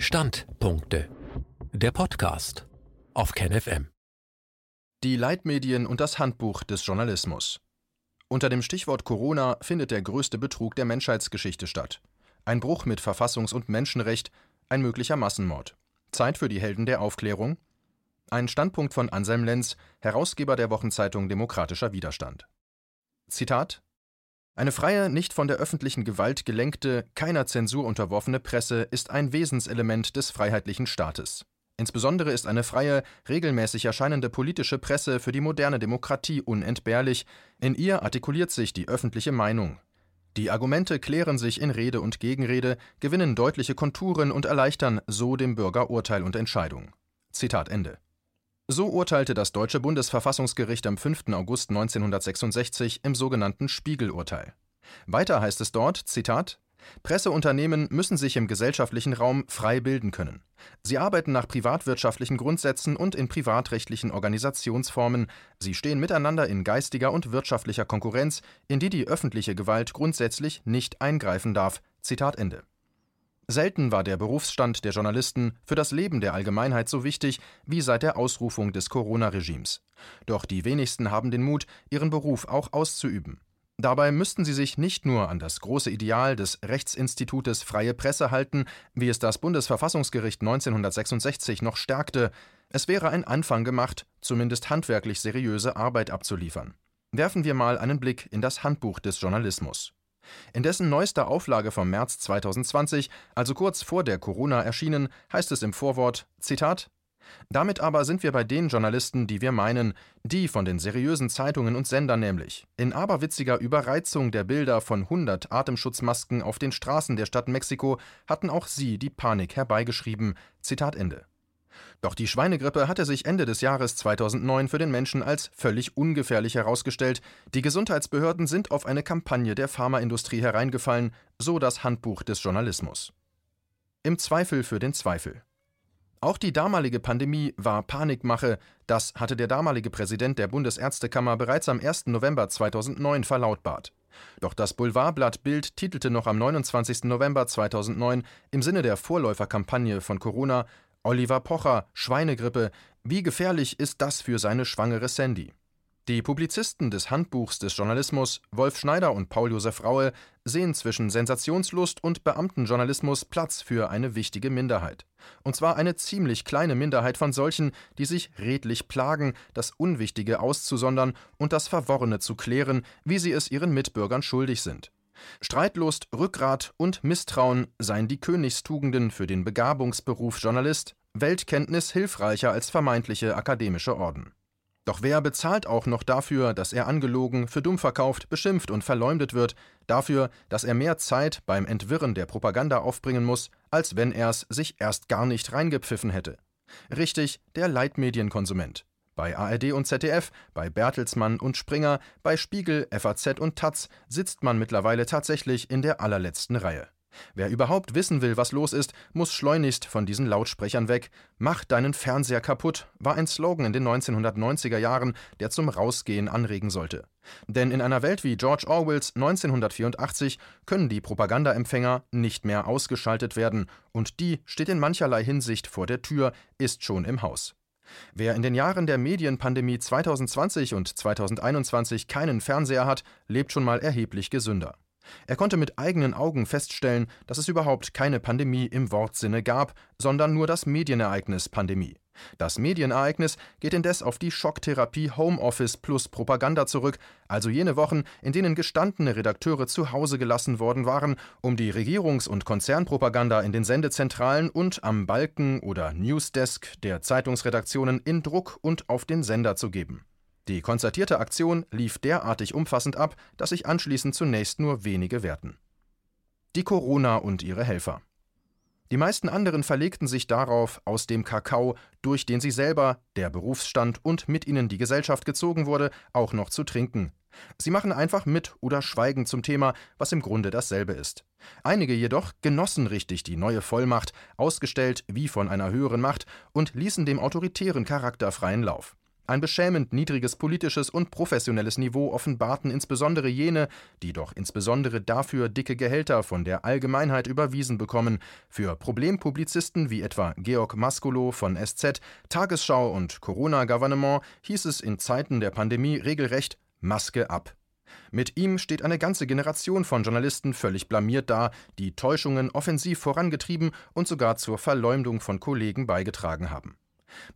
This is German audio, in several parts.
Standpunkte. Der Podcast auf KenFM. Die Leitmedien und das Handbuch des Journalismus. Unter dem Stichwort Corona findet der größte Betrug der Menschheitsgeschichte statt. Ein Bruch mit Verfassungs- und Menschenrecht, ein möglicher Massenmord. Zeit für die Helden der Aufklärung? Ein Standpunkt von Anselm Lenz, Herausgeber der Wochenzeitung Demokratischer Widerstand. Zitat eine freie, nicht von der öffentlichen Gewalt gelenkte, keiner Zensur unterworfene Presse ist ein Wesenselement des freiheitlichen Staates. Insbesondere ist eine freie, regelmäßig erscheinende politische Presse für die moderne Demokratie unentbehrlich, in ihr artikuliert sich die öffentliche Meinung. Die Argumente klären sich in Rede und Gegenrede, gewinnen deutliche Konturen und erleichtern so dem Bürger Urteil und Entscheidung. Zitat Ende. So urteilte das deutsche Bundesverfassungsgericht am 5. August 1966 im sogenannten Spiegelurteil. Weiter heißt es dort, Zitat, Presseunternehmen müssen sich im gesellschaftlichen Raum frei bilden können. Sie arbeiten nach privatwirtschaftlichen Grundsätzen und in privatrechtlichen Organisationsformen. Sie stehen miteinander in geistiger und wirtschaftlicher Konkurrenz, in die die öffentliche Gewalt grundsätzlich nicht eingreifen darf. Zitat Ende. Selten war der Berufsstand der Journalisten für das Leben der Allgemeinheit so wichtig wie seit der Ausrufung des Corona-Regimes. Doch die wenigsten haben den Mut, ihren Beruf auch auszuüben. Dabei müssten sie sich nicht nur an das große Ideal des Rechtsinstitutes freie Presse halten, wie es das Bundesverfassungsgericht 1966 noch stärkte, es wäre ein Anfang gemacht, zumindest handwerklich seriöse Arbeit abzuliefern. Werfen wir mal einen Blick in das Handbuch des Journalismus. In dessen neuester Auflage vom März 2020, also kurz vor der Corona erschienen, heißt es im Vorwort: Zitat damit aber sind wir bei den Journalisten, die wir meinen, die von den seriösen Zeitungen und Sendern nämlich. In aberwitziger Überreizung der Bilder von 100 Atemschutzmasken auf den Straßen der Stadt Mexiko hatten auch sie die Panik herbeigeschrieben. Zitat Ende. Doch die Schweinegrippe hatte sich Ende des Jahres 2009 für den Menschen als völlig ungefährlich herausgestellt. Die Gesundheitsbehörden sind auf eine Kampagne der Pharmaindustrie hereingefallen, so das Handbuch des Journalismus. Im Zweifel für den Zweifel. Auch die damalige Pandemie war Panikmache, das hatte der damalige Präsident der Bundesärztekammer bereits am 1. November 2009 verlautbart. Doch das Boulevardblatt Bild titelte noch am 29. November 2009 im Sinne der Vorläuferkampagne von Corona Oliver Pocher, Schweinegrippe, wie gefährlich ist das für seine schwangere Sandy? Die Publizisten des Handbuchs des Journalismus, Wolf Schneider und Paul-Josef Raue, sehen zwischen Sensationslust und Beamtenjournalismus Platz für eine wichtige Minderheit. Und zwar eine ziemlich kleine Minderheit von solchen, die sich redlich plagen, das Unwichtige auszusondern und das Verworrene zu klären, wie sie es ihren Mitbürgern schuldig sind. Streitlust, Rückgrat und Misstrauen seien die Königstugenden für den Begabungsberuf Journalist, Weltkenntnis hilfreicher als vermeintliche akademische Orden. Doch wer bezahlt auch noch dafür, dass er angelogen, für dumm verkauft, beschimpft und verleumdet wird, dafür, dass er mehr Zeit beim Entwirren der Propaganda aufbringen muss, als wenn er es sich erst gar nicht reingepfiffen hätte? Richtig, der Leitmedienkonsument. Bei ARD und ZDF, bei Bertelsmann und Springer, bei Spiegel, FAZ und Taz sitzt man mittlerweile tatsächlich in der allerletzten Reihe. Wer überhaupt wissen will, was los ist, muss schleunigst von diesen Lautsprechern weg. Mach deinen Fernseher kaputt war ein Slogan in den 1990er Jahren, der zum Rausgehen anregen sollte. Denn in einer Welt wie George Orwells 1984 können die Propagandaempfänger nicht mehr ausgeschaltet werden, und die steht in mancherlei Hinsicht vor der Tür, ist schon im Haus. Wer in den Jahren der Medienpandemie 2020 und 2021 keinen Fernseher hat, lebt schon mal erheblich gesünder. Er konnte mit eigenen Augen feststellen, dass es überhaupt keine Pandemie im Wortsinne gab, sondern nur das Medienereignis Pandemie. Das Medienereignis geht indes auf die Schocktherapie Homeoffice plus Propaganda zurück, also jene Wochen, in denen gestandene Redakteure zu Hause gelassen worden waren, um die Regierungs- und Konzernpropaganda in den Sendezentralen und am Balken oder Newsdesk der Zeitungsredaktionen in Druck und auf den Sender zu geben. Die konzertierte Aktion lief derartig umfassend ab, dass sich anschließend zunächst nur wenige wehrten. Die Corona und ihre Helfer. Die meisten anderen verlegten sich darauf, aus dem Kakao, durch den sie selber, der Berufsstand und mit ihnen die Gesellschaft gezogen wurde, auch noch zu trinken. Sie machen einfach mit oder schweigen zum Thema, was im Grunde dasselbe ist. Einige jedoch genossen richtig die neue Vollmacht, ausgestellt wie von einer höheren Macht, und ließen dem autoritären Charakter freien Lauf. Ein beschämend niedriges politisches und professionelles Niveau offenbarten insbesondere jene, die doch insbesondere dafür dicke Gehälter von der Allgemeinheit überwiesen bekommen. Für Problempublizisten wie etwa Georg Maskolo von SZ, Tagesschau und Corona-Gouvernement hieß es in Zeiten der Pandemie regelrecht Maske ab. Mit ihm steht eine ganze Generation von Journalisten völlig blamiert da, die Täuschungen offensiv vorangetrieben und sogar zur Verleumdung von Kollegen beigetragen haben.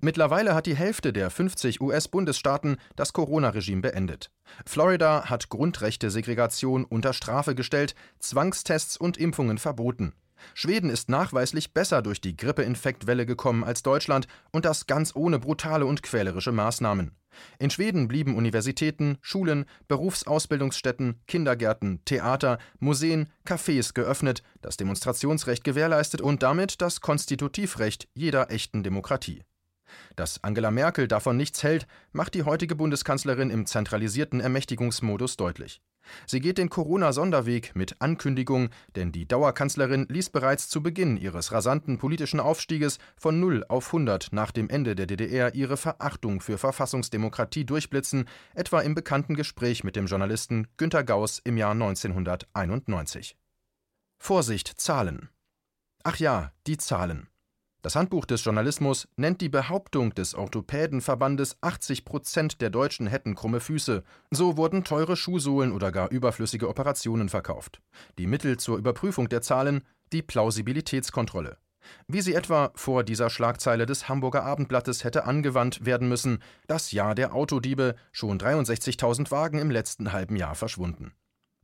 Mittlerweile hat die Hälfte der 50 US-Bundesstaaten das Corona-Regime beendet. Florida hat Grundrechte-Segregation unter Strafe gestellt, Zwangstests und Impfungen verboten. Schweden ist nachweislich besser durch die Grippeinfektwelle gekommen als Deutschland und das ganz ohne brutale und quälerische Maßnahmen. In Schweden blieben Universitäten, Schulen, Berufsausbildungsstätten, Kindergärten, Theater, Museen, Cafés geöffnet, das Demonstrationsrecht gewährleistet und damit das Konstitutivrecht jeder echten Demokratie. Dass Angela Merkel davon nichts hält, macht die heutige Bundeskanzlerin im zentralisierten Ermächtigungsmodus deutlich. Sie geht den Corona-Sonderweg mit Ankündigung, denn die Dauerkanzlerin ließ bereits zu Beginn ihres rasanten politischen Aufstieges von 0 auf 100 nach dem Ende der DDR ihre Verachtung für Verfassungsdemokratie durchblitzen, etwa im bekannten Gespräch mit dem Journalisten Günter Gauss im Jahr 1991. Vorsicht, Zahlen. Ach ja, die Zahlen. Das Handbuch des Journalismus nennt die Behauptung des Orthopädenverbandes, 80 Prozent der Deutschen hätten krumme Füße. So wurden teure Schuhsohlen oder gar überflüssige Operationen verkauft. Die Mittel zur Überprüfung der Zahlen die Plausibilitätskontrolle. Wie sie etwa vor dieser Schlagzeile des Hamburger Abendblattes hätte angewandt werden müssen: Das Jahr der Autodiebe, schon 63.000 Wagen im letzten halben Jahr verschwunden.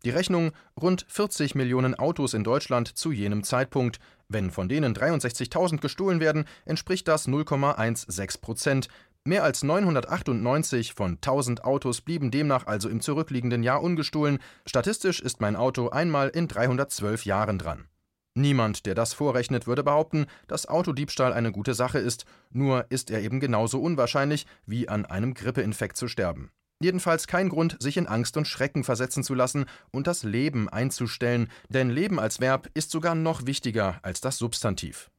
Die Rechnung rund 40 Millionen Autos in Deutschland zu jenem Zeitpunkt. Wenn von denen 63.000 gestohlen werden, entspricht das 0,16 Prozent. Mehr als 998 von 1000 Autos blieben demnach also im zurückliegenden Jahr ungestohlen. Statistisch ist mein Auto einmal in 312 Jahren dran. Niemand, der das vorrechnet, würde behaupten, dass Autodiebstahl eine gute Sache ist, nur ist er eben genauso unwahrscheinlich, wie an einem Grippeinfekt zu sterben. Jedenfalls kein Grund, sich in Angst und Schrecken versetzen zu lassen und das Leben einzustellen, denn Leben als Verb ist sogar noch wichtiger als das Substantiv.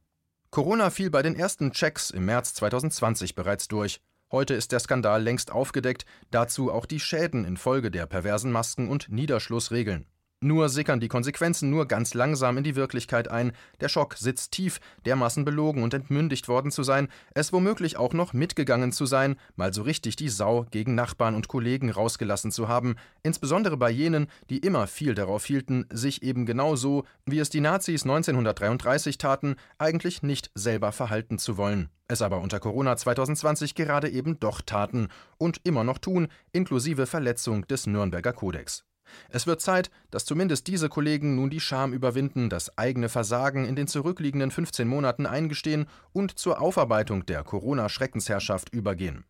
Corona fiel bei den ersten Checks im März 2020 bereits durch. Heute ist der Skandal längst aufgedeckt, dazu auch die Schäden infolge der perversen Masken und Niederschlussregeln. Nur sickern die Konsequenzen nur ganz langsam in die Wirklichkeit ein. Der Schock sitzt tief, dermaßen belogen und entmündigt worden zu sein, es womöglich auch noch mitgegangen zu sein, mal so richtig die Sau gegen Nachbarn und Kollegen rausgelassen zu haben, insbesondere bei jenen, die immer viel darauf hielten, sich eben genau so, wie es die Nazis 1933 taten, eigentlich nicht selber verhalten zu wollen, es aber unter Corona 2020 gerade eben doch taten und immer noch tun, inklusive Verletzung des Nürnberger Kodex. Es wird Zeit, dass zumindest diese Kollegen nun die Scham überwinden, das eigene Versagen in den zurückliegenden 15 Monaten eingestehen und zur Aufarbeitung der Corona-Schreckensherrschaft übergehen.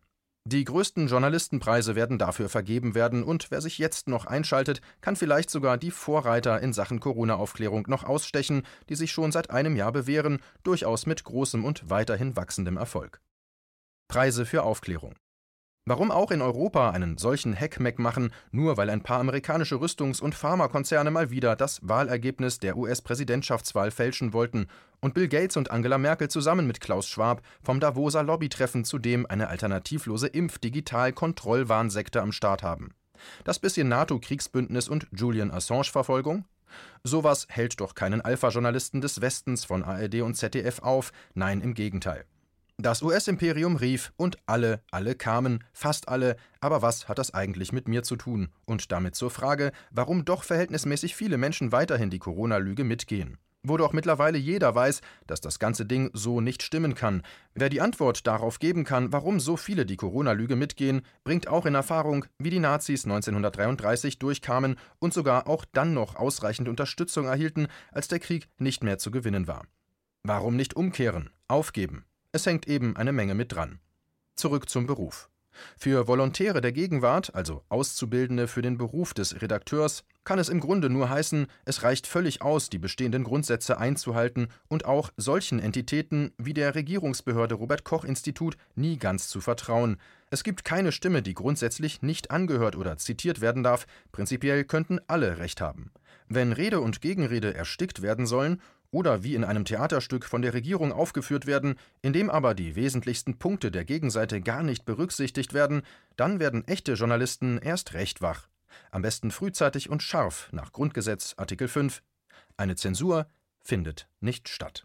Die größten Journalistenpreise werden dafür vergeben werden und wer sich jetzt noch einschaltet, kann vielleicht sogar die Vorreiter in Sachen Corona-Aufklärung noch ausstechen, die sich schon seit einem Jahr bewähren, durchaus mit großem und weiterhin wachsendem Erfolg. Preise für Aufklärung Warum auch in Europa einen solchen Heckmeck machen, nur weil ein paar amerikanische Rüstungs- und Pharmakonzerne mal wieder das Wahlergebnis der US-Präsidentschaftswahl fälschen wollten und Bill Gates und Angela Merkel zusammen mit Klaus Schwab vom Davoser Lobbytreffen zudem eine alternativlose Impf-Digital-Kontrollwarnsekte am Start haben. Das bisschen NATO-Kriegsbündnis und Julian Assange-Verfolgung? Sowas hält doch keinen Alpha-Journalisten des Westens von ARD und ZDF auf, nein, im Gegenteil. Das US-Imperium rief und alle, alle kamen, fast alle, aber was hat das eigentlich mit mir zu tun? Und damit zur Frage, warum doch verhältnismäßig viele Menschen weiterhin die Corona-Lüge mitgehen. Wo doch mittlerweile jeder weiß, dass das ganze Ding so nicht stimmen kann. Wer die Antwort darauf geben kann, warum so viele die Corona-Lüge mitgehen, bringt auch in Erfahrung, wie die Nazis 1933 durchkamen und sogar auch dann noch ausreichend Unterstützung erhielten, als der Krieg nicht mehr zu gewinnen war. Warum nicht umkehren, aufgeben? Es hängt eben eine Menge mit dran. Zurück zum Beruf. Für Volontäre der Gegenwart, also Auszubildende für den Beruf des Redakteurs, kann es im Grunde nur heißen, es reicht völlig aus, die bestehenden Grundsätze einzuhalten und auch solchen Entitäten wie der Regierungsbehörde Robert Koch Institut nie ganz zu vertrauen. Es gibt keine Stimme, die grundsätzlich nicht angehört oder zitiert werden darf, prinzipiell könnten alle Recht haben. Wenn Rede und Gegenrede erstickt werden sollen, oder wie in einem Theaterstück von der Regierung aufgeführt werden, in dem aber die wesentlichsten Punkte der Gegenseite gar nicht berücksichtigt werden, dann werden echte Journalisten erst recht wach. Am besten frühzeitig und scharf nach Grundgesetz Artikel 5. Eine Zensur findet nicht statt.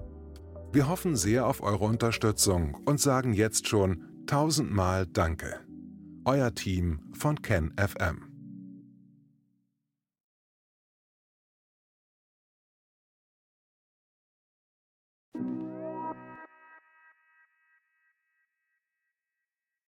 Wir hoffen sehr auf eure Unterstützung und sagen jetzt schon tausendmal Danke. Euer Team von KenFM.